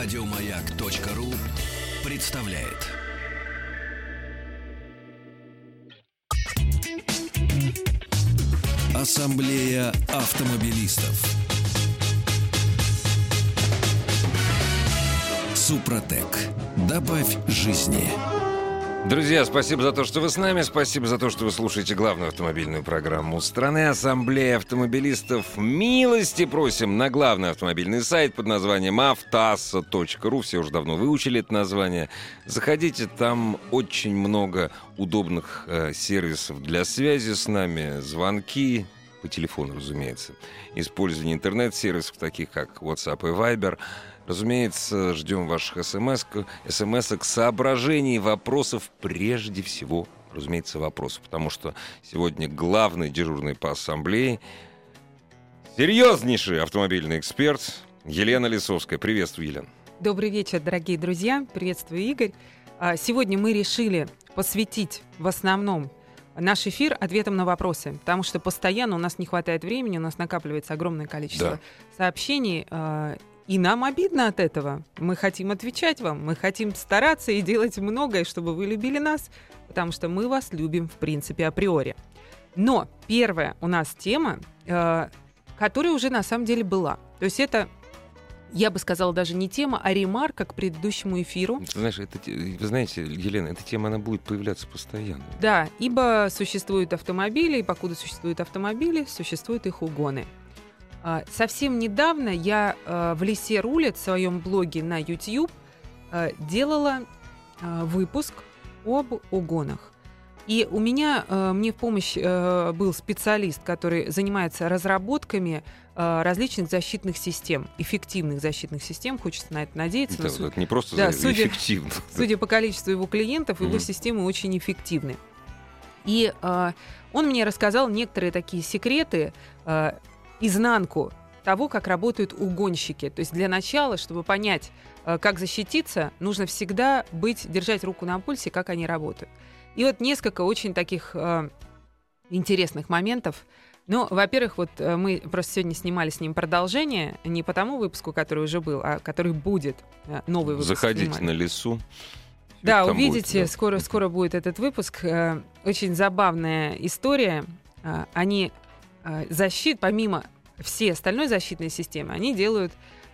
Радиомаяк.ру представляет. Ассамблея автомобилистов. Супротек. Добавь жизни. Друзья, спасибо за то, что вы с нами. Спасибо за то, что вы слушаете главную автомобильную программу страны Ассамблея автомобилистов. Милости просим на главный автомобильный сайт под названием автаса.ру. Все уже давно выучили это название. Заходите, там очень много удобных э, сервисов для связи с нами, звонки, по телефону, разумеется, использование интернет-сервисов, таких как WhatsApp и Viber – Разумеется, ждем ваших смс смс соображений, вопросов прежде всего, разумеется, вопросов, потому что сегодня главный дежурный по ассамблее серьезнейший автомобильный эксперт Елена Лисовская. Приветствую, Елена. Добрый вечер, дорогие друзья. Приветствую, Игорь. А, сегодня мы решили посвятить в основном наш эфир ответом на вопросы, потому что постоянно у нас не хватает времени, у нас накапливается огромное количество да. сообщений, а, и нам обидно от этого. Мы хотим отвечать вам, мы хотим стараться и делать многое, чтобы вы любили нас, потому что мы вас любим, в принципе, априори. Но первая у нас тема, э, которая уже на самом деле была. То есть это я бы сказала, даже не тема, а ремарка к предыдущему эфиру. Ты знаешь, это, вы знаете, Елена, эта тема, она будет появляться постоянно. Да, ибо существуют автомобили, и покуда существуют автомобили, существуют их угоны. А, совсем недавно я а, в «Лисе рулит» в своем блоге на YouTube а, делала выпуск об угонах. И у меня, мне в помощь был специалист, который занимается разработками различных защитных систем, эффективных защитных систем, хочется на это надеяться. Это, это не просто да, судя, эффективно. Судя по количеству его клиентов, его mm-hmm. системы очень эффективны. И он мне рассказал некоторые такие секреты, изнанку того, как работают угонщики. То есть для начала, чтобы понять, э, как защититься, нужно всегда быть, держать руку на пульсе, как они работают. И вот несколько очень таких э, интересных моментов. Ну, во-первых, вот э, мы просто сегодня снимали с ним продолжение, не по тому выпуску, который уже был, а который будет э, новый выпуск. Заходите снимали. на лесу. Да, увидите, будет, да. скоро, скоро будет этот выпуск. Очень забавная история. Они защит, помимо всей остальной защитной системы, они делают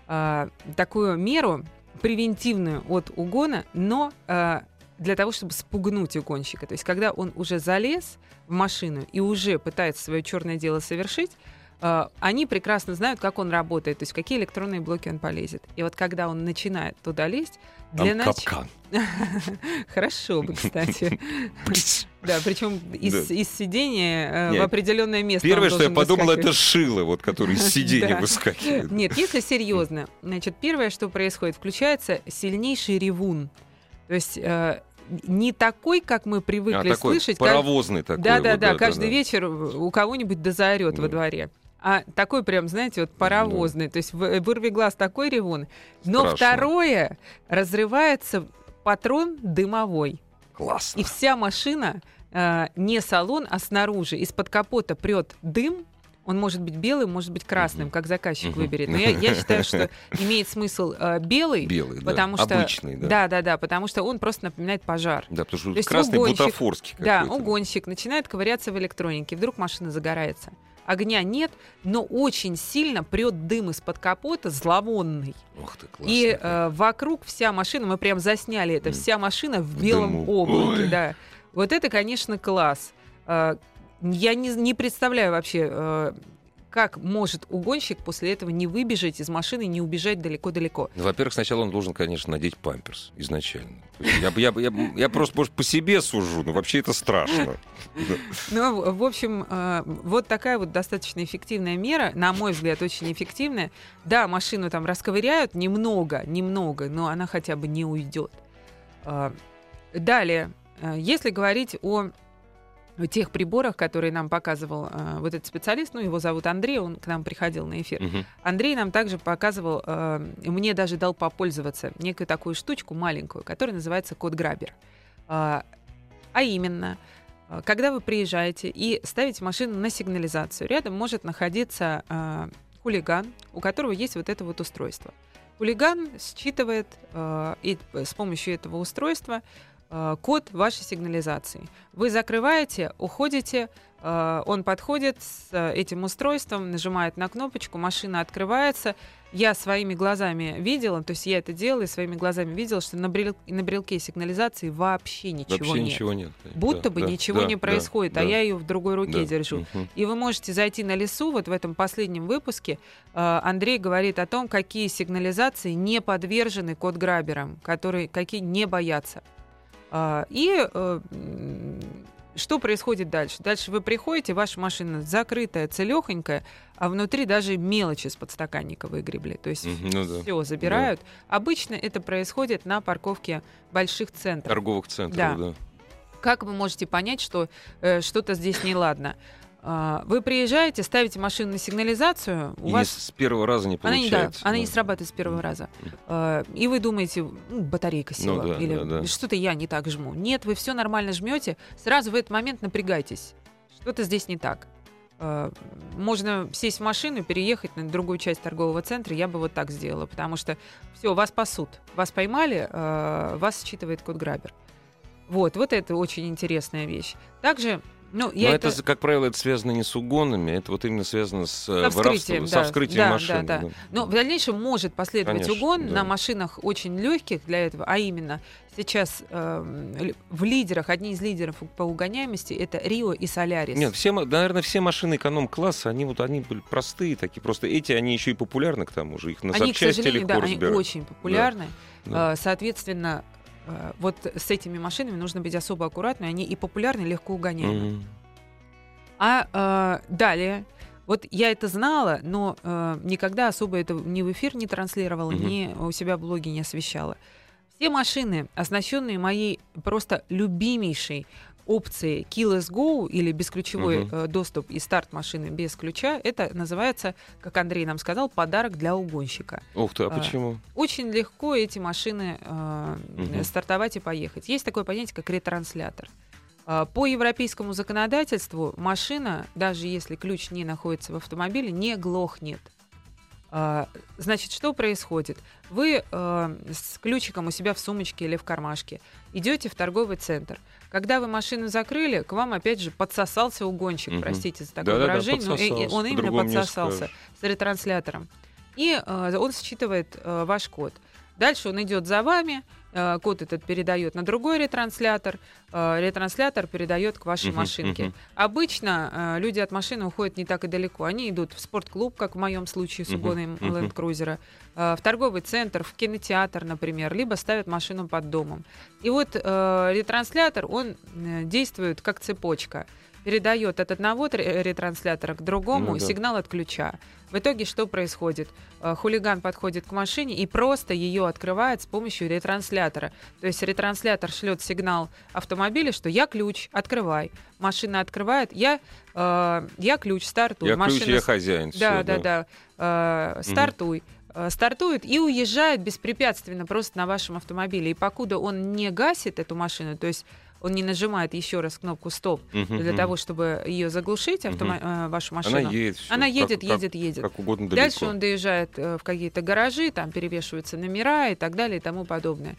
э, такую меру превентивную от угона, но э, для того, чтобы спугнуть угонщика. То есть, когда он уже залез в машину и уже пытается свое черное дело совершить, они прекрасно знают, как он работает, то есть в какие электронные блоки он полезет. И вот когда он начинает туда лезть, для начала... Хорошо бы, кстати. Да, причем из, из сидения э, в определенное место. Первое, что я подумал, это шило, вот, который из сидения выскакивает. Нет, если серьезно, значит, первое, что происходит, включается сильнейший ревун. То есть э, не такой, как мы привыкли а, слышать. Паровозный как... такой. Да, да, вот, да, да. Каждый да. вечер у кого-нибудь дозаорет да. во дворе а такой прям, знаете, вот паровозный, то есть вырви глаз такой ревун. Но Страшно. второе, разрывается патрон дымовой. Классно. И вся машина, э, не салон, а снаружи, из-под капота прет дым, он может быть белым, может быть красным, как заказчик выберет. Но я, я считаю, что имеет смысл э, белый, белый, потому да. что обычный, да. да, да, да, потому что он просто напоминает пожар. Да, потому что То красный бутафорский. Да, угонщик начинает ковыряться в электронике, вдруг машина загорается огня нет, но очень сильно прет дым из-под капота зловонный. Ух ты, классно. И э, вокруг вся машина, мы прям засняли это, вся машина в белом Дыму. облаке, Ой. да. Вот это, конечно, класс. Э, я не, не представляю вообще, э, как может угонщик после этого не выбежать из машины, не убежать далеко-далеко? Ну, во-первых, сначала он должен, конечно, надеть памперс изначально. Я, я, я, я просто, может, по себе сужу, но вообще это страшно. Ну, в общем, э, вот такая вот достаточно эффективная мера, на мой взгляд, очень эффективная. Да, машину там расковыряют немного, немного, но она хотя бы не уйдет. Э, далее, э, если говорить о тех приборах, которые нам показывал э, вот этот специалист, ну, его зовут Андрей, он к нам приходил на эфир. Uh-huh. Андрей нам также показывал, э, мне даже дал попользоваться некую такую штучку маленькую, которая называется код Грабер. Э, а именно, э, когда вы приезжаете и ставите машину на сигнализацию, рядом может находиться э, хулиган, у которого есть вот это вот устройство. Хулиган считывает э, и с помощью этого устройства э, код вашей сигнализации. Вы закрываете, уходите, э, он подходит с э, этим устройством, нажимает на кнопочку, машина открывается. Я своими глазами видела, то есть я это делала и своими глазами видела, что на, брел, на брелке сигнализации вообще ничего Вообще нет. ничего нет. Будто Да, бы да, ничего да, не да, происходит, а да, я ее в другой руке да. держу. Мгм. И вы можете зайти на лесу, вот в этом последнем выпуске э, Андрей говорит о том, какие сигнализации не подвержены код-граберам, которые, какие не боятся. А, и э, что происходит дальше? Дальше вы приходите, ваша машина закрытая, целехонькая, а внутри даже мелочи с подстаканника выгребли. То есть ну да. все забирают. Обычно это происходит на парковке больших центров. Торговых центров, Да. да. Как вы можете понять, что э, что-то здесь неладно? А, вы приезжаете, ставите машину на сигнализацию, у И вас с первого раза не она, не, да, получается. она да. не срабатывает с первого раза. А, и вы думаете, «Ну, батарейка села, Ну да, или да, да. что-то я не так жму. Нет, вы все нормально жмете, сразу в этот момент напрягайтесь. Что-то здесь не так. А, Можно сесть в машину, переехать на другую часть торгового центра. Я бы вот так сделала, потому что все, вас пасут, вас поймали, вас считывает код грабер. Вот, вот это очень интересная вещь. Также, ну, я Но это... это, как правило, это связано не с угонами, это вот именно связано с э, Со вскрытием, да. со вскрытием Да, машин. да, да. Но в дальнейшем может последовать Конечно, угон да. на машинах очень легких для этого, а именно сейчас ли- в лидерах, одни из лидеров по угоняемости это Рио и Солярис. Нет, все, наверное, все машины эконом-класса, они вот они были простые такие, просто эти, они еще и популярны к тому же, их на они, к запчасти сожалению, легко да, они разбирать. очень популярны. Да. Э, Соответственно, э, вот с этими машинами нужно быть особо аккуратным, они и популярны, и легко угоняемы. Мгм. А э, далее, вот я это знала, но э, никогда особо это ни в эфир не транслировала, Мгм. ни у себя в блоге не освещала. Все машины, оснащенные моей просто любимейшей опцией Keyless Go или бесключевой э, доступ и старт машины без ключа, это называется, как Андрей нам сказал, подарок для угонщика. Ух ты, а А, почему? Очень легко эти машины э, Мгм. стартовать и поехать. Есть такое понятие, как ретранслятор. А, По европейскому законодательству машина, даже если ключ не находится в автомобиле, не глохнет. А, Значит, что происходит? Вы э, с ключиком у себя в сумочке или в кармашке идете в торговый центр. Когда вы машину закрыли, к вам опять же подсосался угонщик, Мгм. простите за такое Да-да-да, выражение, но и- он именно подсосался с ретранслятором. И э, он считывает э, ваш код. Дальше он идет за вами, э, код этот передает на другой ретранслятор, э, ретранслятор передает к вашей Мгм, машинке. мгм. Обычно э, люди от машины уходят не так и далеко. Они идут в спортклуб, как в моем случае с угоном мгм. Land Cruiser, э, в торговый центр, в кинотеатр, например, либо ставят машину под домом. И вот э, ретранслятор, он действует как цепочка. Передает от одного тр- ретранслятора к другому Ну да. сигнал от ключа. В итоге что происходит? Э, Хулиган подходит к машине и просто ее открывает с помощью ретранслятора. То есть ретранслятор шлет сигнал автомобиля, что я ключ, открывай. Машина открывает, я, э, я ключ, стартуй. Я Машина ключ, я хозяин. да, всё, да, да. Э, стартуй. Э, Стартует и уезжает беспрепятственно просто на вашем автомобиле. И покуда он не гасит эту машину, то есть он не нажимает еще раз кнопку стоп Мгм, для мгм. того, чтобы ее заглушить, автома- э, вашу машину. Она едет. всё, Она как- едет, как- едет, едет. Как угодно Дальше далеко. он доезжает э, в какие-то гаражи, там перевешиваются номера и так далее и тому подобное.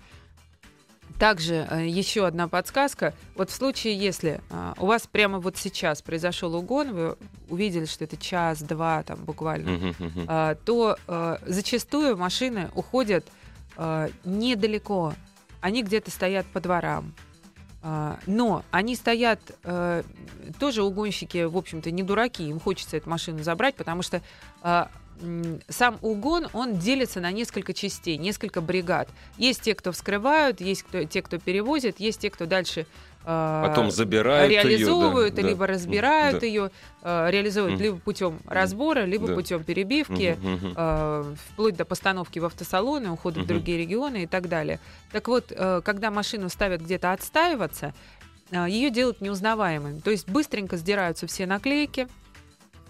Также э, еще одна подсказка. Вот в случае, если э, у вас прямо вот сейчас произошел угон, вы увидели, что это час-два там буквально, то э, зачастую машины уходят э, недалеко. Они где-то стоят по дворам. А, но они стоят, э, тоже угонщики, в общем-то, не дураки, им хочется эту машину забрать, потому что а, сам угон, он делится на несколько частей, несколько бригад. Есть те, кто вскрывают, есть те, кто перевозит, есть те, кто дальше Потом забирают её, да, реализовывают, да. либо разбирают Да. ее, а, реализуют либо путем разбора, либо Да. путем перебивки, э, вплоть до постановки в автосалоны, ухода в другие регионы и так далее. Так вот, э, когда машину ставят где-то отстаиваться, э, ее делают неузнаваемой. То есть быстренько сдираются все наклейки,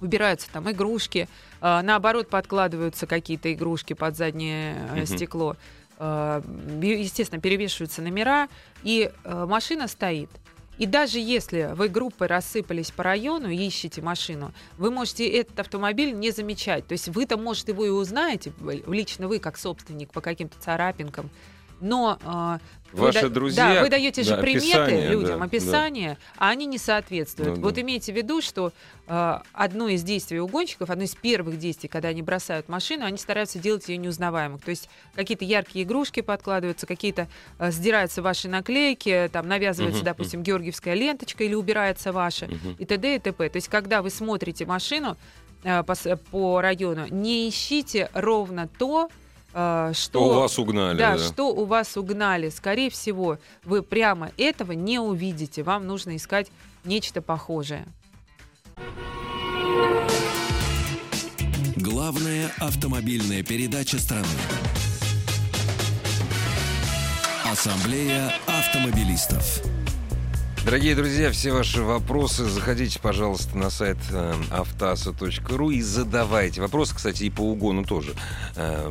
убираются там игрушки, наоборот подкладываются какие-то игрушки под заднее Мгм. стекло, естественно, перевешиваются номера, и э, машина стоит. И даже если вы группой рассыпались по району и ищете машину, вы можете этот автомобиль не замечать. То есть вы-то, может, его и узнаете, лично вы, как собственник, по каким-то царапинкам, но э, Ваши вы, друзья, да, вы даете же да, приметы описание, людям, да, описание, а они не соответствуют. Ну, вот да. имейте в виду, что э, одно из действий угонщиков, одно из первых действий, когда они бросают машину, они стараются делать ее неузнаваемой. То есть какие-то яркие игрушки подкладываются, какие-то э, сдираются ваши наклейки, там навязывается, Мгм, допустим, георгиевская ленточка или убирается ваша Мгм. и т.д. и т.п. То есть когда вы смотрите машину э, по, с- по району, не ищите ровно то, э, что Что у вас угнали. да, да. что у вас угнали. Скорее всего, вы прямо этого не увидите. Вам нужно искать нечто похожее. Главная автомобильная передача страны. Ассамблея автомобилистов. Дорогие друзья, все ваши вопросы заходите, пожалуйста, на сайт э, автоаса.ру и задавайте вопросы, кстати, и по угону тоже. Э,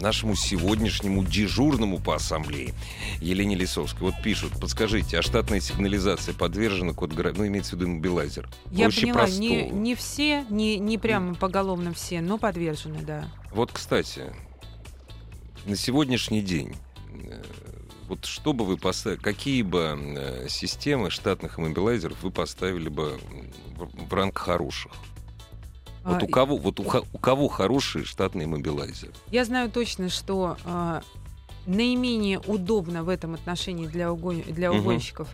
нашему сегодняшнему дежурному по ассамблее Елене Лисовской. Вот пишут, подскажите, а штатная сигнализация подвержена код гра- ну, имеется в виду мобилайзер. Я Проще поняла, не, простого. не все, не, не прямо поголовно все, но подвержены, да. Вот, кстати, на сегодняшний день, э, вот что бы вы поставили, какие бы э, системы штатных иммобилайзеров вы поставили бы в, ранг хороших? Вот А, у кого, вот у, у кого хороший штатный иммобилайзер? Я знаю точно, что а, наименее удобно в этом отношении для, угон- для Мгм. угонщиков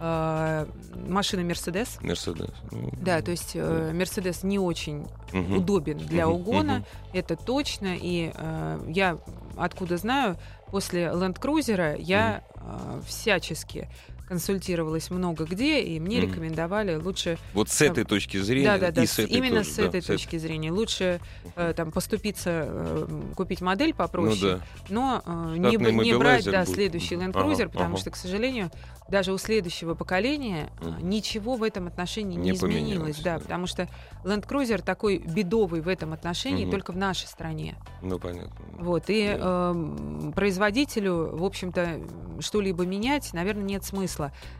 а, машина Мерседес. Мерседес. Ну, Да, то есть э, Мерседес не очень мгм. удобен для Мгм, угона, мгм. это точно. И э, я откуда знаю, после Land Cruiser я э, всячески консультировалась много где, и мне Мгм. рекомендовали лучше Вот с этой точки зрения да, да, да, и с- с этой именно тоже, с да, этой точки зрения. Лучше э, там поступиться, э, купить модель Ну попроще, да. но э, не, не брать да, будет. следующий Land Ага, Cruiser, потому ага. что, к сожалению, даже у следующего поколения э, Мгм. ничего в этом отношении не, Не изменилось. Да, да. потому что Land Cruiser такой бедовый в этом отношении Мгм. только в нашей стране. Ну, понятно. Вот, и Да. эм, производителю, в общем-то, что-либо менять, наверное, нет смысла.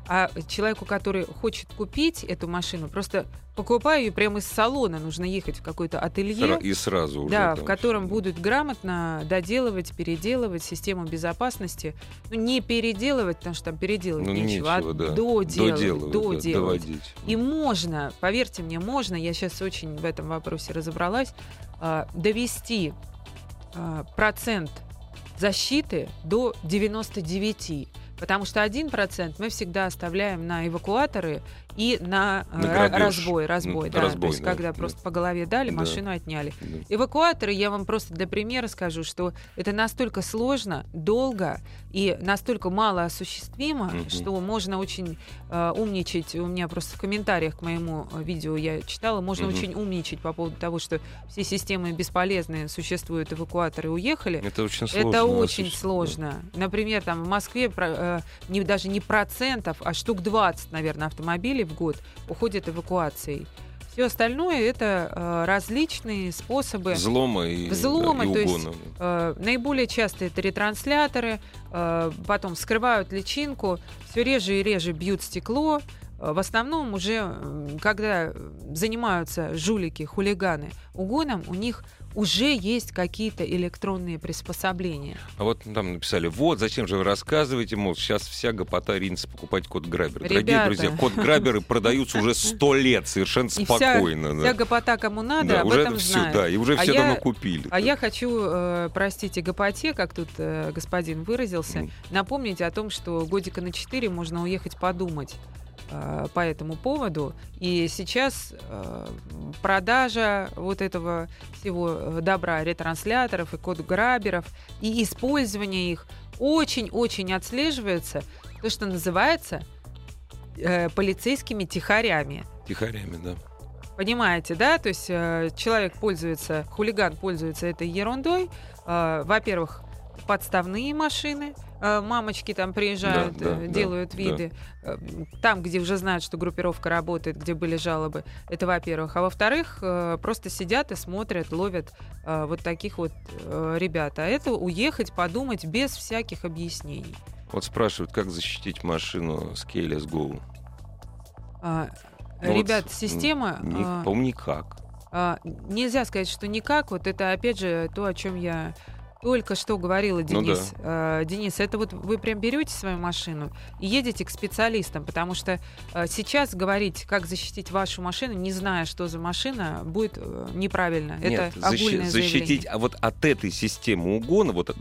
А человеку, который хочет купить эту машину, просто покупаю ее прямо из салона, нужно ехать в какое-то ателье. И сразу уже. Да, в котором будут грамотно доделывать, переделывать систему безопасности. Ну, не переделывать, потому что там переделывать Ну, нечего, нечего, а да. доделывать. Доделывать, да, доделывать. доводить. И можно, поверьте мне, можно, я сейчас очень в этом вопросе разобралась, а, довести а, процент защиты до 99. Потому что 1% мы всегда оставляем на эвакуаторы и на, э, На грабеж. разбой. разбой, Ну, да. разбой, То есть, да, когда да. просто по голове дали, Да. машину отняли. Да. Эвакуаторы, я вам просто для примера скажу, что это настолько сложно, долго и настолько мало осуществимо, Мгм. что можно очень э, умничать. У меня просто в комментариях к моему э, видео я читала, можно Мгм. очень умничать по поводу того, что все системы бесполезные, существуют эвакуаторы уехали. Это очень сложно. Это очень сложно. Например, там в Москве э, не, даже не процентов, а штук 20, наверное, автомобилей в год уходят эвакуацией. Все остальное это э, различные способы. Взлома и, Взлома, да, и то есть. Э, наиболее часто это ретрансляторы, э, потом скрывают личинку, все реже и реже бьют стекло. Э, В основном уже, когда э, занимаются жулики, хулиганы угоном, у них уже есть какие-то электронные приспособления. А вот там написали, вот, зачем же вы рассказываете, мол, сейчас вся гопота ринется покупать код Грабер. Дорогие Ребята. друзья, код Граберы продаются уже сто лет, совершенно И вся- спокойно. да. Вся гопота кому надо, Да, об уже этом это все, знают. да, и уже А все я- давно купили. А я хочу, э, простите, гопоте, как тут э, господин выразился, Мгм. напомнить о том, что годика на 4 можно уехать подумать э, по этому поводу. И сейчас э, продажа вот этого всего э, добра, ретрансляторов и код-граберов, и использование их очень-очень отслеживается, то, что называется э, полицейскими тихарями. Тихорями, да. Понимаете, да? То есть э, человек пользуется, хулиган пользуется этой ерундой. Э, во-первых, подставные машины, э, мамочки там приезжают, Да, да, э, да, делают да. виды. Э, Там, где уже знают, что группировка работает, где были жалобы, это во-первых. А во-вторых, просто сидят и смотрят, ловят вот таких вот ребят. А это уехать, подумать без всяких объяснений. Вот спрашивают, как защитить машину с Keyless Go. А, Ну вот, Ребят, м, система... ни- а, По-моему, никак. а, Нельзя сказать, что никак. Вот это, опять же, то, о чем я только что говорила, Ну Денис. А, Денис, это вот вы прям берете свою машину и едете к специалистам, потому что а, сейчас говорить, как защитить вашу машину, не зная, что за машина, будет э, неправильно. Нет, это защи- защитить, а вот от этой системы угона, вот о,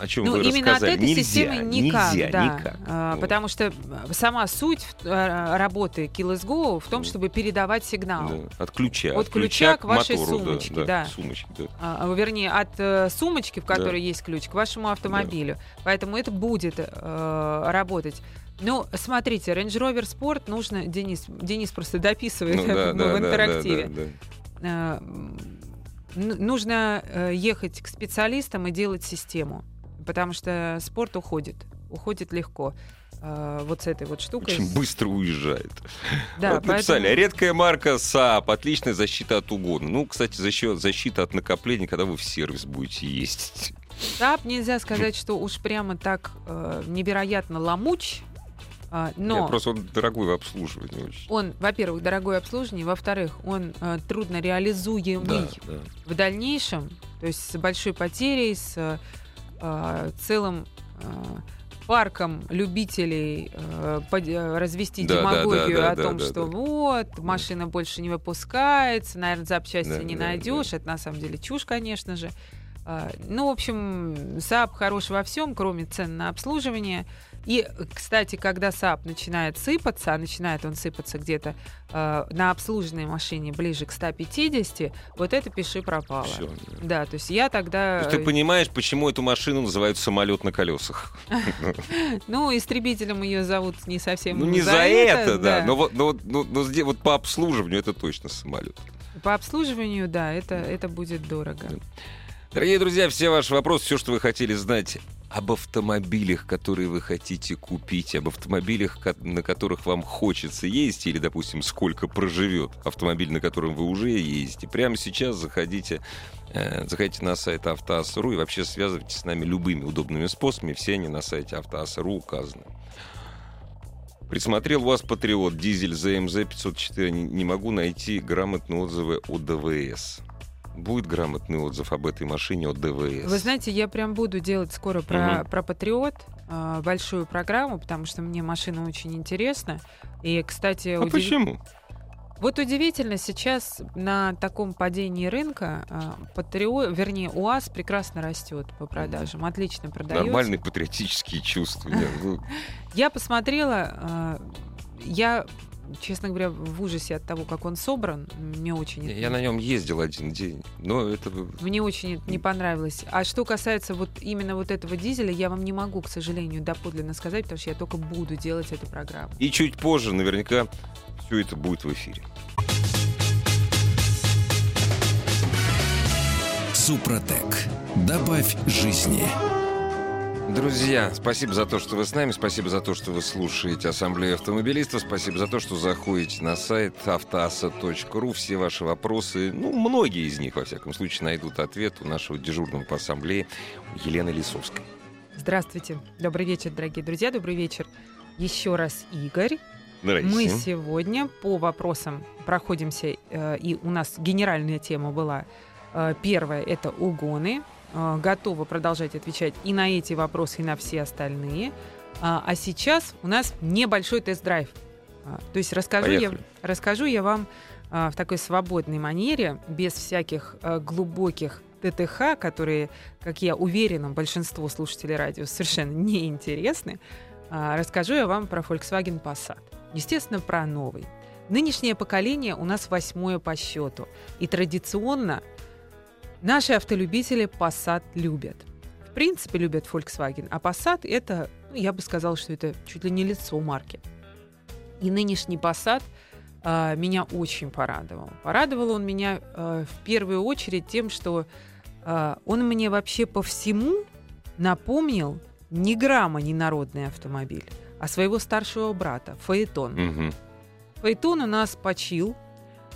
о чем Ну, вы именно от рассказали, этой нельзя, системы никак, нельзя, да. никак. А, Вот. Потому что э, сама суть э, работы Kill Is Go в том, Ну. чтобы передавать сигнал. Да, От ключа. От ключа к вашей мотору, да, сумочке, да, да. к сумочке, да. А, вернее, от э, сумочки, в которой есть ключ, к вашему автомобилю. Поэтому это будет э, работать. Ну, смотрите, Range Rover Sport нужно... Денис, Денис просто дописывает Ну, да, да, в да, интерактиве. да, да, да. Э, нужно э, ехать к специалистам и делать систему. Потому что спорт уходит. Уходит легко. Э, вот с этой вот штукой. Очень быстро уезжает. Да, вот написали, поэтому- редкая марка Saab, отличная защита от угона. Ну, кстати, защита, защита от накопления, когда вы в сервис будете ездить. Saab нельзя сказать, что уж прямо так э, невероятно ломуч. А, но Нет, просто он дорогой в обслуживании очень. он, во-первых, дорогое обслуживание, во-вторых, он э, трудно реализуемый Да, да. в дальнейшем, то есть с большой потерей, с э, э, целым э, парком любителей э, под- э, развести Да, да, демагогию да, да, о да, том, да, что да. вот, машина больше не выпускается, наверное, запчасти Да, не да, найдешь. Это на самом деле чушь, конечно же. А, Ну, в общем, Saab хорош во всем, кроме цен на обслуживание. И, кстати, когда Saab начинает сыпаться, а начинает он сыпаться где-то э, на обслуженной машине ближе к 150, вот это пиши пропало. Всё, да. То есть я тогда... То есть ты понимаешь, почему эту машину называют самолет на колесах? Ну, истребителем ее зовут не совсем Ну, не за это, да. Но вот, по обслуживанию это точно самолет. По обслуживанию, да, это, будет дорого. Дорогие друзья, все ваши вопросы, все, что вы хотели знать об автомобилях, которые вы хотите купить, об автомобилях, на которых вам хочется ездить, или, допустим, сколько проживет автомобиль, на котором вы уже ездите, прямо сейчас заходите, э, заходите на сайт автоаса.ру и вообще связывайтесь с нами любыми удобными способами. Все они на сайте автоаса.ру указаны. Присмотрел у вас Патриот, дизель ЗМЗ 504. Не, не могу найти грамотные отзывы о ДВС. Будет грамотный отзыв об этой машине от ДВС. Вы знаете, я прям буду делать скоро про, Мгм. про Патриот э, большую программу, потому что мне машина очень интересна. И, кстати, а удив- почему? вот удивительно, сейчас на таком падении рынка э, Патриот, вернее, УАЗ прекрасно растет по продажам, отлично продается. Нормальные патриотические чувства. Я посмотрела, э, я, честно говоря, в ужасе от того, как он собран. Мне очень это я на нем ездил один день, но это... Мне очень это не понравилось. А что касается вот именно вот этого дизеля, я вам не могу, к сожалению, доподлинно сказать, потому что я только буду делать эту программу. И чуть позже наверняка все это будет в эфире. Супротек. Добавь жизни. Друзья, спасибо за то, что вы с нами, спасибо за то, что вы слушаете Ассамблею автомобилистов, спасибо за то, что заходите на сайт автоаса.ру. Все ваши вопросы, ну, многие из них, во всяком случае, найдут ответ у нашего дежурного по ассамблее Елены Лисовской. Здравствуйте. Добрый вечер, дорогие друзья. Добрый вечер. Еще раз, Игорь. Здрасте. Мы сегодня по вопросам проходимся, э, и у нас генеральная тема была. Э, Первое — это угоны. Э, Готова продолжать отвечать и на эти вопросы, и на все остальные. А а сейчас у нас небольшой тест-драйв. А, То есть расскажу я, расскажу я вам а, в такой свободной манере, без всяких а, глубоких ТТХ, которые, как я уверена, большинству слушателей радио совершенно неинтересны, а, расскажу я вам про Volkswagen Passat. Естественно, про новый. Нынешнее поколение у нас восьмое по счету. И традиционно наши автолюбители Passat любят. В принципе, любят Volkswagen. А Passat — это, ну, я бы сказала, что это чуть ли не лицо марки. И нынешний Passat а, меня очень порадовал. Порадовал он меня а, в первую очередь тем, что а, он мне вообще по всему напомнил ни грамма не народный автомобиль, а своего старшего брата, Фаэтон. Мгм. Фаэтон у нас почил,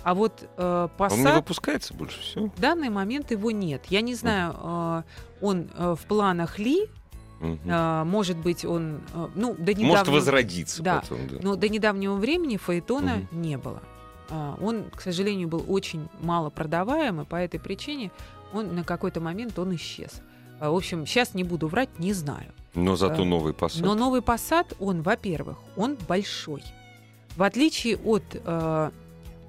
а вот э, Он не Passat выпускается больше, все. в данный момент его нет. Я не знаю, э, он э, в планах ли, Мгм. А, может быть, он, э, ну, до недавнего... Может возродиться Да. потом, да. Но до недавнего времени фаэтона Мгм. не было. А, Он, к сожалению, был очень мало продаваем, и по этой причине он на какой-то момент он исчез. А, В общем, сейчас не буду врать, не знаю. Но зато э, новый посад. Но новый Passat, он, во-первых, он большой. В отличие от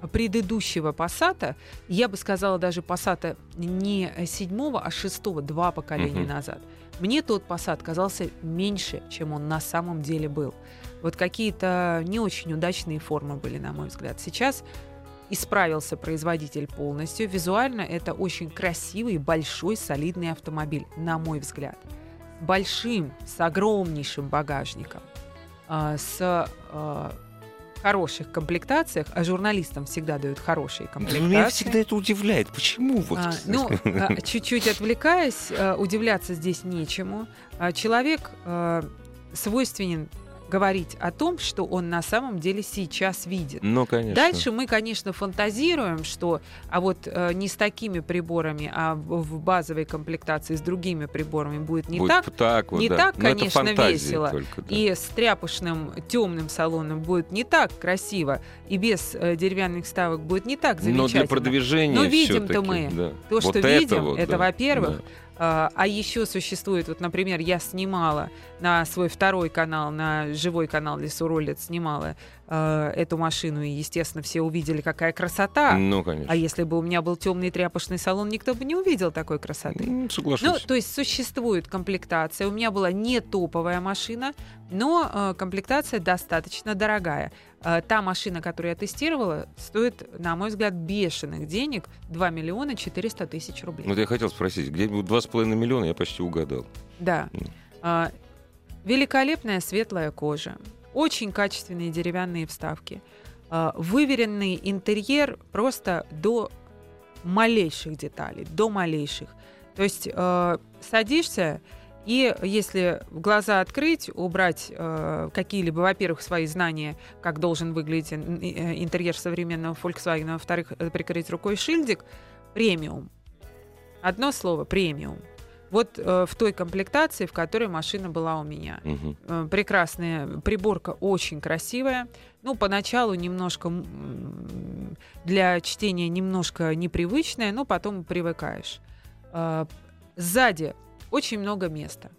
предыдущего Passat, я бы сказала даже Passat не седьмого, а шестого, два поколения Мгм. назад, мне тот Passat казался меньше, чем он на самом деле был. Вот какие-то не очень удачные формы были, на мой взгляд. Сейчас исправился производитель полностью. Визуально это очень красивый, большой, солидный автомобиль, на мой взгляд. Большим, с огромнейшим багажником, а, с а, хороших комплектациях, а журналистам всегда дают хорошие Да комплектации. Меня всегда это удивляет. Почему? Вот, А, ну, а, чуть-чуть отвлекаясь, а, удивляться здесь нечему. Человек свойственен говорить о том, что он на самом деле сейчас видит. Ну, конечно. Дальше мы, конечно, фантазируем, что а вот э, не с такими приборами, а в, базовой комплектации с другими приборами будет не Будет так. так вот, не да. так, Но конечно, весело. только, да. И с тряпушным темным салоном будет не так красиво, и без э, деревянных ставок будет не так Но замечательно. для продвижения Но видим-то мы да. То, Вот что это видим, вот, это, да, во-первых. да. А, а еще существует, вот, например, я снимала на свой второй канал, на живой канал Лесу Роллет, снимала э, эту машину, и, естественно, все увидели, какая красота. Ну, конечно. А если бы у меня был темный тряпочный салон, никто бы не увидел такой красоты. Ну, Ну, соглашусь. то есть существует комплектация. У меня была не топовая машина, но э, комплектация достаточно дорогая. Э, та машина, которую я тестировала, стоит, на мой взгляд, бешеных денег 2 миллиона 400 тысяч рублей. Вот я хотел спросить, где-нибудь 2,5 миллиона я почти угадал. Да. А, великолепная светлая кожа, очень качественные деревянные вставки, а, выверенный интерьер просто до малейших деталей, до малейших. То есть э, садишься и если глаза открыть, убрать э, какие-либо, во-первых, свои знания, как должен выглядеть э, интерьер современного Volkswagen, а во-вторых, прикрыть рукой шильдик, премиум. Одно слово премиум. Вот э, в той комплектации, в которой машина была у меня. Э, прекрасная приборка, очень красивая. Ну, поначалу немножко для чтения немножко непривычная, но потом привыкаешь. Э, Сзади очень много места.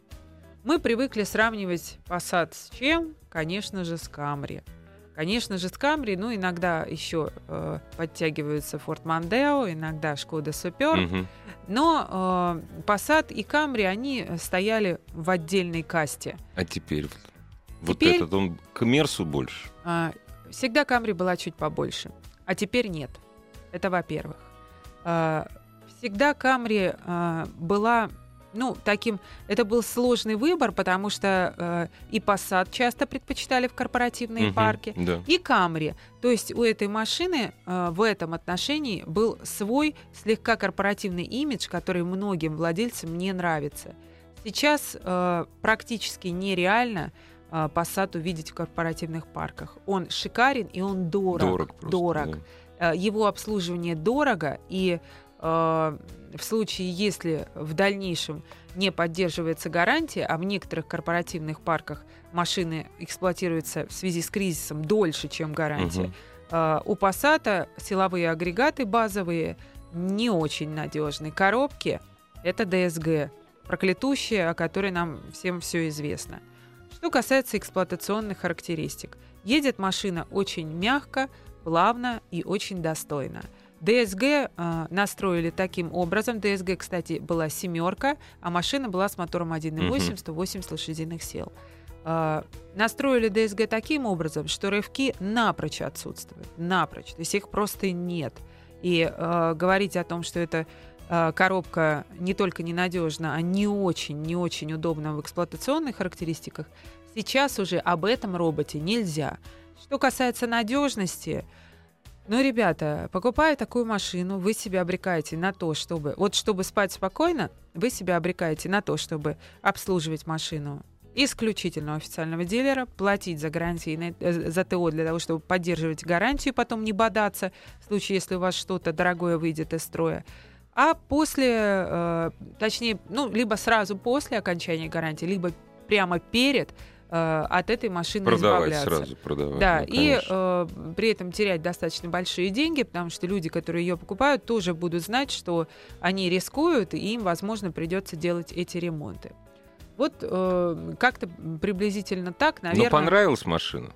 Мы привыкли сравнивать Passat с чем? Конечно же, с Camry. Конечно же, с Camry, ну, иногда еще э, подтягиваются Ford Mondeo, иногда Skoda Super. Мгм. Но э, Passat и Camry, они стояли в отдельной касте. А теперь вот, вот Теперь- этот, он к Мерсу больше. А, Всегда Camry была чуть побольше, а теперь нет. Это во-первых. А, Всегда Camry а, была, ну, таким... Это был сложный выбор, потому что э, и Passat часто предпочитали в корпоративные Мгм. парки, Да. и Камри. То есть у этой машины э, в этом отношении был свой слегка корпоративный имидж, который многим владельцам не нравится. Сейчас э, практически нереально э, Passat увидеть в корпоративных парках. Он шикарен и он дорог. Дорог просто. дорог. да. Э, Его обслуживание дорого, и э, в случае, если в дальнейшем не поддерживается гарантия, а в некоторых корпоративных парках машины эксплуатируются в связи с кризисом дольше, чем гарантия, э, у Passat силовые агрегаты базовые не очень надежны. Коробки — это DSG, проклятущая, о которой нам всем все известно. Что касается эксплуатационных характеристик. Едет машина очень мягко, плавно и очень достойно. DSG э, настроили таким образом. DSG, кстати, была семерка, а машина была с мотором 1.8, Мгм. 180 лошадиных сил. Э, настроили DSG таким образом, что рывки напрочь отсутствуют. Напрочь. То есть их просто нет. И э, говорить о том, что это э, коробка не только ненадежна, а не очень, не очень удобна в эксплуатационных характеристиках, сейчас уже об этом роботе нельзя. Что касается надежности, ну, ребята, покупая такую машину, вы себя обрекаете на то, чтобы... Вот чтобы спать спокойно, вы себя обрекаете на то, чтобы обслуживать машину исключительно официального дилера, платить за гарантии, э, за ТО для того, чтобы поддерживать гарантию, потом не бодаться в случае, если у вас что-то дорогое выйдет из строя. А после, э, точнее, ну, либо сразу после окончания гарантии, либо прямо перед, э, от этой машины Продавать избавляться. сразу, продавать. Да, ну, и э, при этом терять достаточно большие деньги, потому что люди, которые ее покупают, тоже будут знать, что они рискуют, и им, возможно, придется делать эти ремонты. Вот э, как-то приблизительно так, наверное, Ну, понравилась машина?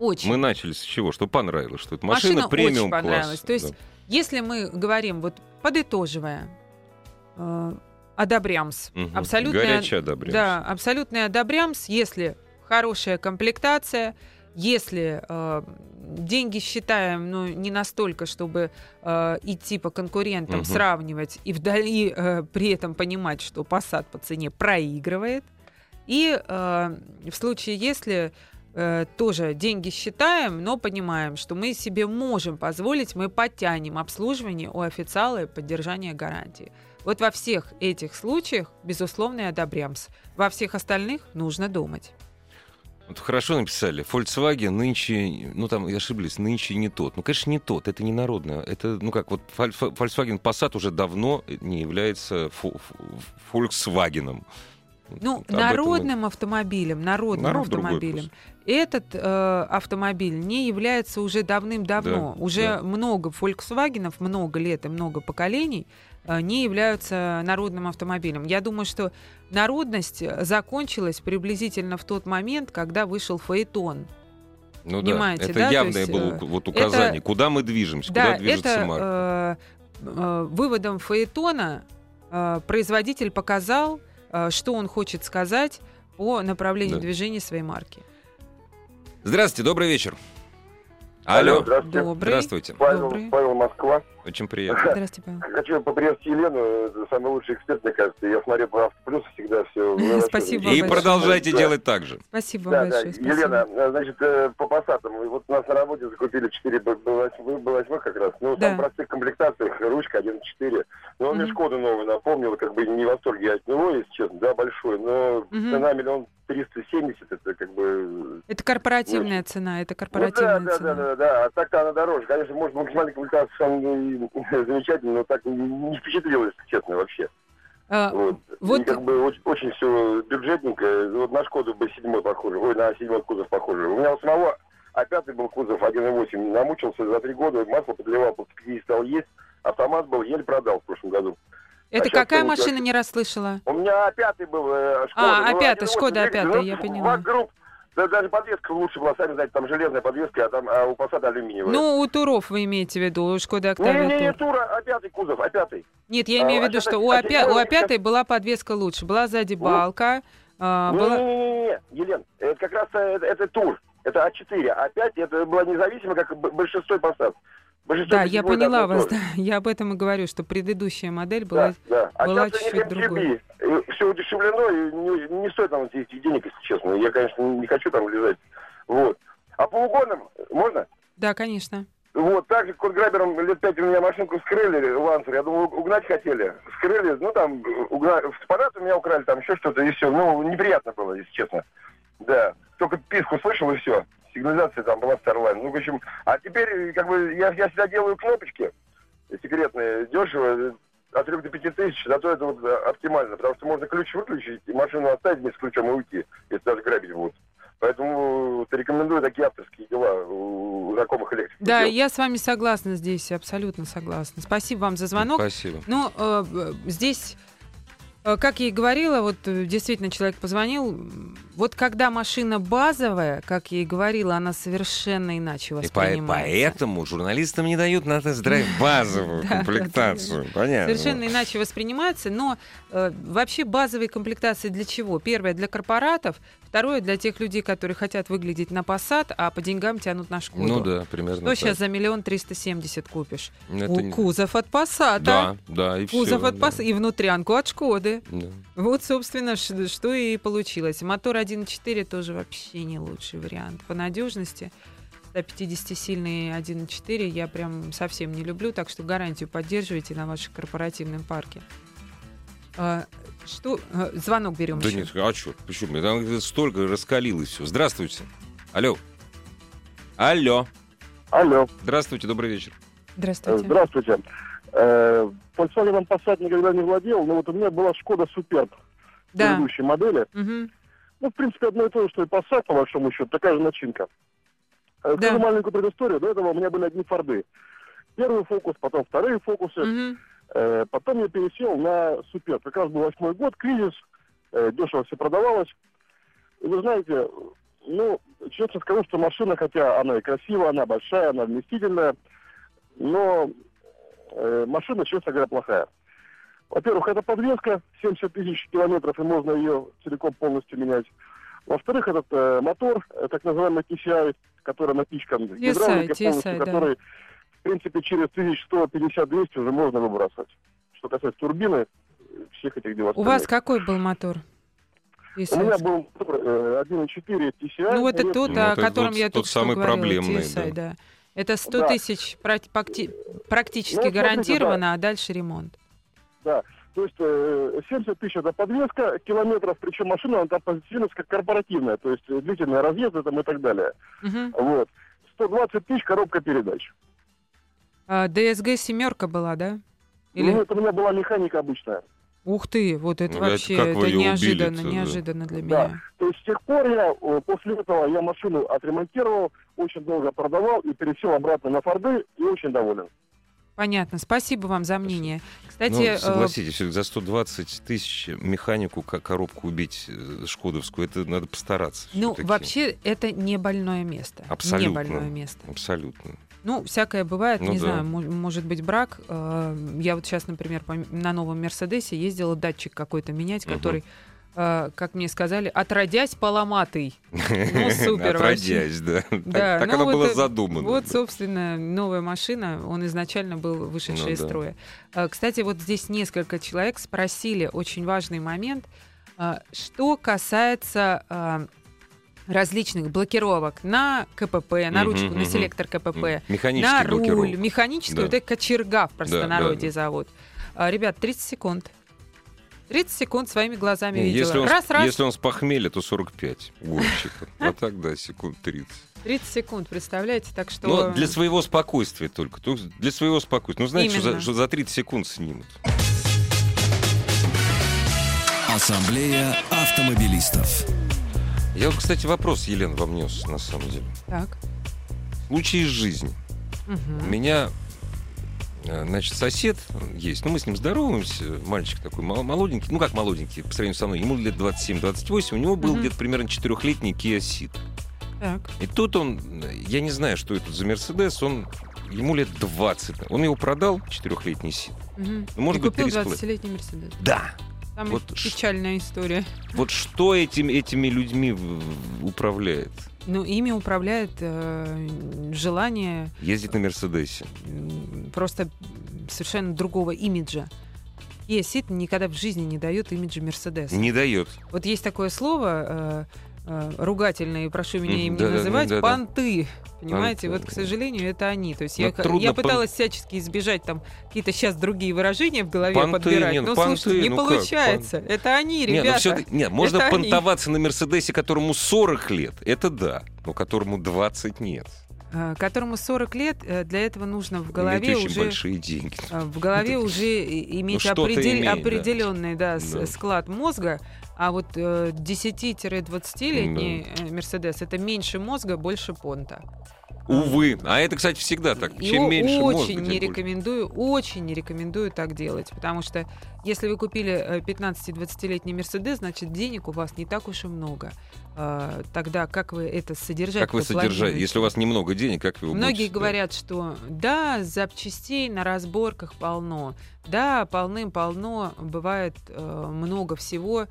очень. Мы начали с чего? Что понравилось? Что это машина, Машина премиум очень понравилась. класса. То есть, да. Если мы говорим, вот подытоживая, э, одобрямс, Мгм. абсолютная, Горячая одобряемся. да, абсолютный одобрямс, если хорошая комплектация, если э, деньги считаем, ну, не настолько, чтобы э, идти по конкурентам, Мгм. сравнивать и вдали э, при этом понимать, что Passat по цене проигрывает. И э, в случае, если э, тоже деньги считаем, но понимаем, что мы себе можем позволить, мы подтянем обслуживание у официала и поддержание гарантии. Вот во всех этих случаях, безусловно, и одобрямс. Во всех остальных нужно думать. Вот хорошо написали. Volkswagen нынче, ну там и ошиблись, нынче не тот. Ну, конечно, не тот, это не народное. Это, ну как, вот Volkswagen Passat уже давно не является Volkswagen. Ну, Об этом народным автомобилем, народным Народ автомобилем. Этот э, автомобиль не является уже давным-давно. Да, уже да. много Volkswagen, много лет и много поколений не являются народным автомобилем. Я думаю, что народность э, закончилась приблизительно в тот момент, когда вышел Фаэтон. Ну Понимаете, да, это да, явное есть, было э, вот указание, это- куда мы движемся, да, куда движется это марка. э, э, выводом Фаэтона э, производитель показал, э, что он хочет сказать по направлению Да. движения своей марки. Здравствуйте, добрый вечер. Алло, здравствуйте. Добрый. здравствуйте. Павел, Добрый. Павел Москва. Очень приятно. Здравствуйте, Павел. Хочу поприветствовать Елену, самый лучший эксперт, мне кажется. Я смотрю по Автоплюс всегда все. Спасибо И продолжайте Да. делать так же. Спасибо Да, да. большое. Елена, э, значит, э, по пассатам. Вот у нас на работе закупили 4 Б8 как раз. Ну, в Да. самых простых комплектациях, ручка 1.4. Но он мне Мгм. Шкоду новый напомнил, как бы не в восторге я от него, если честно, да, большой. Но цена миллион триста семьдесят, это как бы Это корпоративная цена, это Ну корпоративная да, да, цена. да, да, да. А так-то она дороже. Конечно, может, максимальная комплектация замечательно, но так не- впечатлило, если честно, вообще. А, Вот. вот- И как бы очень, очень все бюджетненько. Вот на Шкоду Б7 похоже. Ой, на седьмой кузов похоже. У меня у самого а пятый был кузов 1.8. Намучился за три года, масло подливал, 50 стал есть. Автомат был, еле продал в прошлом году. это а какая машина, не расслышала? У меня А5 был э, Шкода. А, Ну, А5, 1.8 Шкода двигатель, А5, ну, я поняла. Вокруг, да, даже подвеска лучше была, сами знаете, там железная подвеска, а, там, а у Passat алюминиевая. Ну, у Туров вы имеете в виду, у Шкода не, не, Октавия не, Тур. Тура, а пятый кузов, а пятый. Нет, я А, имею в а виду, щас- что у а А5 седьмой у сейчас- А5 была подвеска лучше, была сзади Ну. балка, а, не, была... не, не, не, не, Елен, это как раз э, это, это тур, это А4, а 5 это была независимая, как большинство Passat. Большинство Да, я поняла вас, да. Я об этом и говорю, что предыдущая модель была... Да, да. А была сейчас чуть-чуть другой. Все удешевлено, и не, не стоит нам этих денег, если честно. Я, конечно, не хочу там влезать. Вот. А по угонам можно? Да, конечно. Вот, так же код грабером лет пять у меня машинку скрыли, лансер, я думал, угнать хотели. Скрыли, ну там, угна... фотоаппарат у меня украли, там еще что-то, и все. Ну, неприятно было, если честно. Да, только писку слышал, и все. Сигнализация там была Starline. Ну, в общем, а теперь, как бы, я, я всегда делаю кнопочки секретные, дешево, от 3 до 5 тысяч, зато это вот оптимально, потому что можно ключ выключить и машину оставить вместе с ключом и уйти, если даже грабить будут. Поэтому вот рекомендую такие авторские дела у знакомых электриков. Да, делать. я с вами согласна здесь, абсолютно согласна. Спасибо вам за звонок. Спасибо. Ну, э, э, здесь, как я и говорила, вот э, действительно человек позвонил. Вот когда машина базовая, как я и говорила, она совершенно иначе И по- воспринимается. поэтому журналистам не дают на тест-драйв базовую комплектацию. Понятно. Совершенно иначе воспринимается, но э, вообще базовые комплектации для чего? Первое для корпоратов, второе для тех людей, которые хотят выглядеть на Passat, а по деньгам тянут на Шкоду. Ну да, примерно Что так. сейчас за миллион триста семьдесят купишь? Это У- не- Кузов от Passat. Да, да, и Кузов всё, от да. Passat и внутрянку от Шкоды. Да. Вот, собственно, что и получилось. Мотор 1.4 тоже вообще не лучший вариант. По надежности 150-сильный 1.4 я прям совсем не люблю, так что гарантию поддерживайте на вашем корпоративном парке. Что? а, Звонок берем Да еще. нет, а что? Почему? Там столько раскалилось все. Здравствуйте. Алло. Алло. Алло, Здравствуйте, добрый вечер. Здравствуйте. здравствуйте. Э, Volkswagen Passat никогда не владел, но вот у меня была Шкода Суперб Да. предыдущей модели. Мгм. Ну, в принципе, одно и то же, что и Passat, по большому счету, такая же начинка. Э, Да. Скажу маленькую предысторию. До этого у меня были одни Форды. Первый фокус, потом вторые фокусы. Мгм. Э, потом я пересел на Супер. Как раз был восьмой год, кризис, э, дешево все продавалось. И вы знаете, ну, честно скажу, что машина, хотя она и красивая, она большая, она вместительная, но э, машина, честно говоря, плохая. Во-первых, это подвеска, 70 тысяч километров, и можно ее целиком полностью менять. Во-вторых, этот э, мотор, э, так называемый TCI, который напичкан гидравликой TSI, полностью, да. который, принципе, через 1150-200 уже можно выбрасывать. Что касается турбины, всех этих дел У вас какой был мотор? У Если- меня был мотор, э, 1.4 TCI. Ну, это тот, Ну, о это котором вот я тот только что самый говорила, проблемный, TSI, да. да. Это 100 Да. тысяч практи- пакти- практически Ну, смотрите, гарантированно, а дальше ремонт. Да. То есть э, 70 тысяч это подвеска километров, причем машина она там позиционируется как корпоративная, то есть э, длительные разъезды там и так далее. Мгм. Вот. 120 тысяч коробка передач. А, ДСГ семерка была, да? Или... Ну, это у меня была механика обычная. Ух ты, вот это Ну, это вообще, это, вы её неожиданно, да. неожиданно для Да. меня. То есть с тех пор я, э, после этого я машину отремонтировал, очень долго продавал и пересел обратно на Форды и очень доволен. Понятно. Спасибо вам за мнение. Кстати, Ну, э, согласитесь, всё-таки за 120 тысяч механику ко- коробку убить э, шкодовскую, это надо постараться. ну, вообще, это не больное место. Абсолютно. Не больное место. Абсолютно. Ну, всякое бывает, Ну не да. знаю, мо- может быть брак. Э, Я вот сейчас, например, на новом Мерседесе ездила датчик какой-то менять, Мгм. который, э, как мне сказали, отродясь поломатый. Ну, супер. Отродясь, да. Так- Да, Так ну оно вот было задумано. Вот, собственно, новая машина, он изначально был вышедший Ну из да. строя. А, Кстати, вот здесь несколько человек спросили очень важный момент, что касается различных блокировок на КПП, на ручку, на селектор КПП, на руль, блокировок. механическую, Да. вот это кочерга в простонародье да, да. зовут. А, Ребят, 30 секунд. 30 секунд своими глазами видела. Если он, раз, с- раз, если он с похмелья, то 45 гонщика. А так, да, секунд 30. 30 секунд, представляете? Так что... Но для своего спокойствия только. Для своего спокойствия. Ну, знаете, что за, что за 30 секунд снимут. Ассамблея автомобилистов. Я вот, кстати, вопрос, Елена, вам нес, на самом деле. Так. Случай из жизни. Мгм. У меня, э, значит, сосед есть. Ну, мы с ним здороваемся. Мальчик такой мол- молоденький. Ну, как молоденький, по сравнению со мной. Ему лет 27-28. У него был Мгм. где-то примерно четырехлетний Kia Ceed. Так. И тут он, я не знаю, что это за Мерседес, он ему лет 20. Он его продал, четырехлетний Ceed. Мгм. Ну, может И быть, купил пересплы- 20-летний Мерседес. Да. Там Вот печальная история. Вот что этим, этими людьми управляет? Ну, ими управляет э, желание Ездить на Мерседесе. просто совершенно другого имиджа. Kia Ceed никогда в жизни не дает имиджа Мерседеса. Не дает. Вот есть такое слово э, э, ругательное, и прошу меня им не да-да-да, называть, да-да. понты. Понимаете, Понты, вот, к да. сожалению, это они. То есть Но я, я пон- пыталась всячески избежать там какие-то сейчас другие выражения в голове Понты, подбирать. нет, но понты, слушайте, не ну как, получается. Это они, ну ребята. всё-таки- нет, можно Это они. понтоваться на Мерседесе, которому 40 лет. Это да. Но которому 20 нет. э, которому 40 лет, э, для этого нужно в Иметь голове очень уже большие деньги. в голове уже и- иметь что-то определ- иметь, да. определенный да, с- Да. склад мозга, а вот э, 10-20-летний э, Мерседес это меньше мозга, больше понта. Увы. А это, кстати, всегда так. И Чем о- меньше очень мозга, не рекомендую, очень не рекомендую так делать, потому что если вы купили э, 15-20-летний Мерседес, значит денег у вас не так уж и много. А, Тогда как вы это содержать? Как вы содержаете? Если у вас немного денег, как вы его Многие будете- говорят, что да, запчастей на разборках полно, да, полным-полно бывает э, много всего,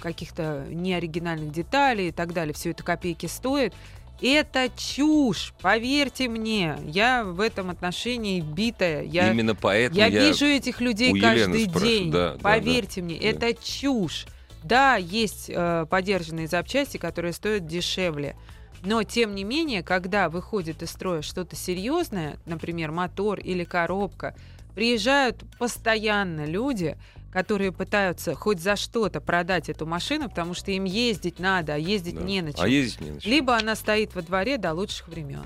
каких-то неоригинальных деталей и так далее, все это копейки стоит. Это чушь, поверьте мне, я в этом отношении битая, я, Именно поэтому я, я... вижу этих людей каждый спрашиваю. день, Да, да, поверьте мне, да. это чушь. Да, есть э, подержанные запчасти, которые стоят дешевле. Но, тем не менее, когда выходит из строя что-то серьезное, например, мотор или коробка, приезжают постоянно люди, которые пытаются хоть за что-то продать эту машину, потому что им ездить надо, а ездить Да. не на чем. А ездить не на чем. Либо она стоит во дворе до лучших времен.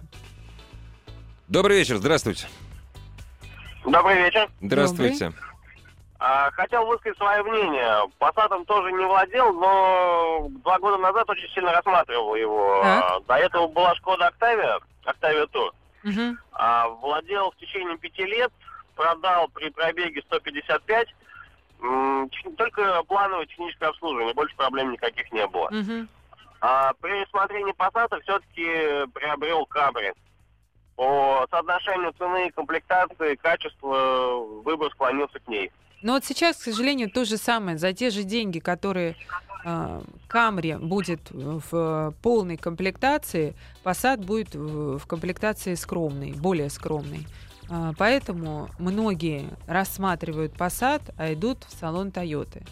Добрый вечер, здравствуйте. Добрый вечер. Здравствуйте. А, хотел высказать свое мнение. Passatом тоже не владел, но два года назад очень сильно рассматривал его. Так. А, До этого была Шкода Октавия, Октавия Тур. А, владел в течение пяти лет, продал при пробеге 155. Только плановое техническое обслуживание, больше проблем никаких не было. Мгм. А при рассмотрении Passat все-таки приобрел Кабри. По соотношению цены, комплектации, качества выбор склонился к ней. Но вот сейчас, к сожалению, то же самое. За те же деньги, которые а, Камри будет в полной комплектации, Passat будет в в комплектации скромной, более скромной. А, Поэтому многие рассматривают Passat, а идут в салон Toyota.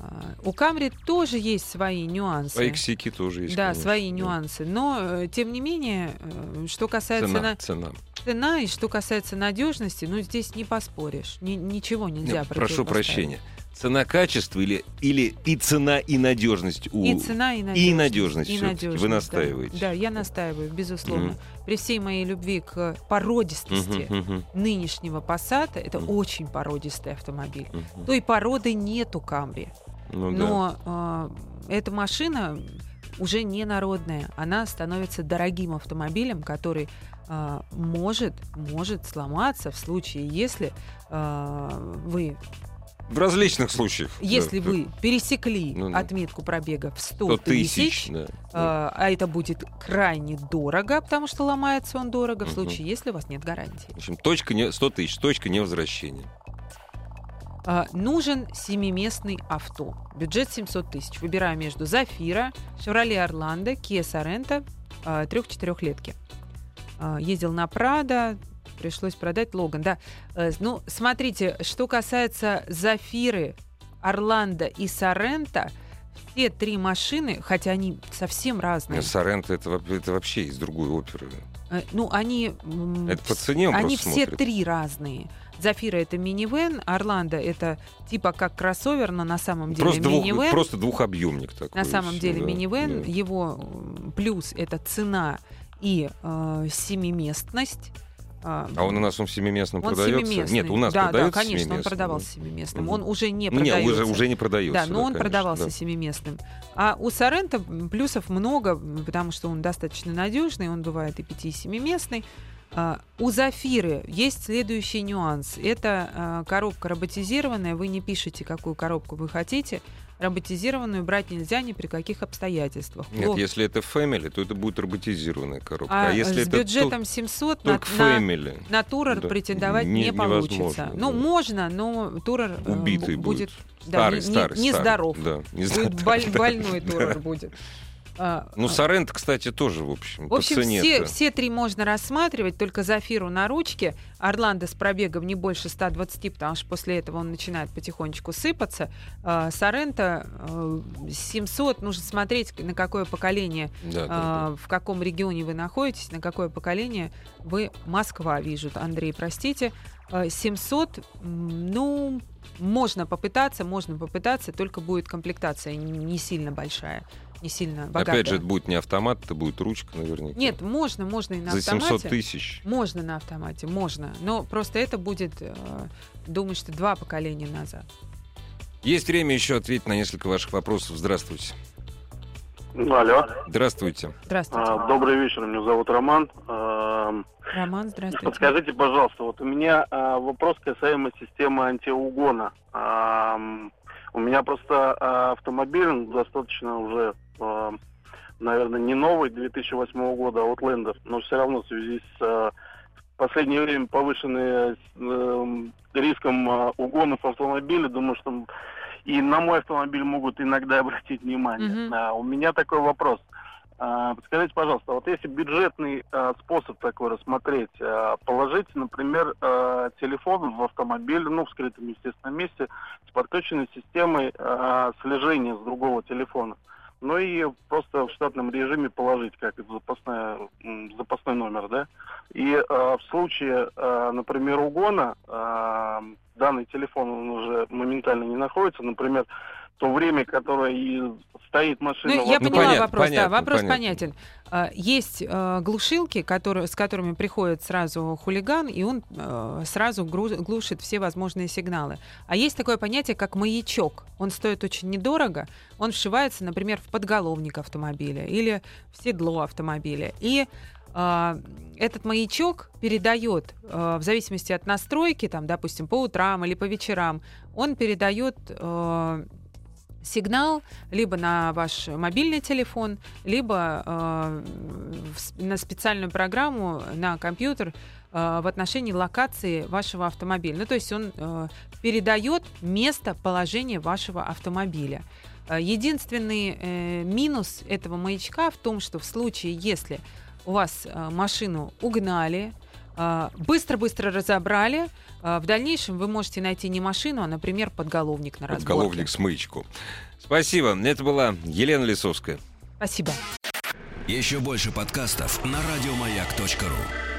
А, У Камри тоже есть свои нюансы. А иксики тоже есть. да, конечно, свои нюансы. Но, э, тем не менее, э, что касается Цена, на- цена. цена и что касается надежности, ну, здесь не поспоришь. Ни- ничего нельзя Нет, прошу прощения. Цена качества или, или и цена, и надежность у... И цена, и надежность. и надежность И всё-таки. Вы надежность, да. настаиваете. Да, я настаиваю, безусловно. Мгм. При всей моей любви к породистости Мгм, мгм, нынешнего Passat, это Мгм. очень породистый автомобиль. мгм. Той породы нету Камри. Ну да. Но а, эта машина уже не народная. Она становится дорогим автомобилем, который а, может, может сломаться в случае, если а, вы, В различных случаях. если да, вы пересекли Ну да. отметку пробега в 100, 100 тысяч, да. а, а это будет крайне дорого, потому что ломается он дорого в случае, если у вас нет гарантии. В общем, точка не, 100 тысяч, точка невозвращения. А, нужен семиместный авто. Бюджет 700 тысяч. Выбираю между Зафира, Chevrolet Орландо, Kia Sorento, трех-четырехлетки. А, Ездил на Прада, пришлось продать Логан. Да, Э, ну, смотрите, что касается Зафиры, Орландо и Сорента, все три машины, хотя они совсем разные, Соренто это, это вообще из другой оперы. э, ну, они... Это по цене он Они все смотрит. три разные. Зафира это минивэн, Орландо это типа как кроссовер, но на самом деле Просто, двух, минивэн. просто двухобъемник такой. на самом деле да, минивэн, да. его плюс это цена и э, семиместность. А, А он у нас он в семиместном он продается? семиместный. Нет, у нас да, продается да, конечно, он продавался да. семиместным. Он уже не Ну, продается. уже, уже не продается. Да, но он конечно, продавался да. семиместным. А у Сорента плюсов много, потому что он достаточно надежный, он бывает и пяти, и семиместный. А, У Зафиры есть следующий нюанс. Это а, коробка роботизированная. Вы не пишете, какую коробку вы хотите. Роботизированную брать нельзя ни при каких обстоятельствах. Нет, Плохо. если это Family, то это будет роботизированная коробка. а А, если с это бюджетом 700 тол- только на, на, Family, на Турер Да. претендовать Не- не, получится. невозможно, Ну, да. можно, но Турер э, убитый бу- будет. да, старый, не- старый, старый. нездоров. Да, не Будет боль- больной Да. Турер будет. А, Ну, а, Сорент, кстати, тоже, в общем, В общем, по цене все, все три можно рассматривать, только Зафиру на ручке, Орландо с пробегом не больше 120, потому что после этого он начинает потихонечку сыпаться. А, Сорента э, 700, нужно смотреть, на какое поколение, Да, да, а, в каком регионе вы находитесь, на какое поколение вы... Москва, вижу, Андрей, простите. А, 700, м, ну, можно попытаться, можно попытаться, только будет комплектация не сильно большая, не сильно богатая. Опять же, это будет не автомат, это будет ручка наверняка. Нет, можно, можно и на За автомате. 700 тысяч. Можно на автомате, можно. Но просто это будет, э, думаю, что два поколения назад. Есть время еще ответить на несколько ваших вопросов. Здравствуйте. Алло. Здравствуйте. Здравствуйте. А, Добрый вечер, меня зовут Роман. А, Роман, здравствуйте. Подскажите, пожалуйста, вот у меня а, вопрос касаемо системы антиугона. А, у меня просто а, автомобиль достаточно уже, а, наверное, не новый, 2008 года, Outlander, но все равно в связи с а, в последнее время повышенным риском а, угонов автомобиля, думаю, что и на мой автомобиль могут иногда обратить внимание. А, у меня такой вопрос. А, Подскажите, пожалуйста, вот если бюджетный а, способ такой рассмотреть, а, положить, например, а, телефон в автомобиль, ну, в скрытом, естественном месте, с подключенной системой а, слежения с другого телефона. Ну и просто в штатном режиме положить, как запасная, запасной номер, да? И а, в случае, а, например, угона, а, данный телефон он уже моментально не находится, например, то время, которое и стоит машина. Ну, я поняла понятно, вопрос, понятно, да, вопрос понятно. понятен. А, Есть э, глушилки, которые, с которыми приходит сразу хулиган, и он э, сразу гру- глушит все возможные сигналы. А есть такое понятие, как маячок. Он стоит очень недорого. Он вшивается, например, в подголовник автомобиля или в седло автомобиля. И а, этот маячок передает, э, в зависимости от настройки, там, допустим, по утрам или по вечерам, он передает э, сигнал либо на ваш мобильный телефон, либо э, на специальную программу на компьютер э, в отношении локации вашего автомобиля. Ну, то есть он э, передает место положения вашего автомобиля. Э, Единственный э, минус этого маячка в том, что в случае, если у вас э, машину угнали, быстро-быстро разобрали, э, в дальнейшем вы можете найти не машину, а, например, подголовник на разборке. Головник с маячком. Спасибо. Это была Елена Лисовская. Спасибо. Еще больше подкастов на радиомаяк.ру.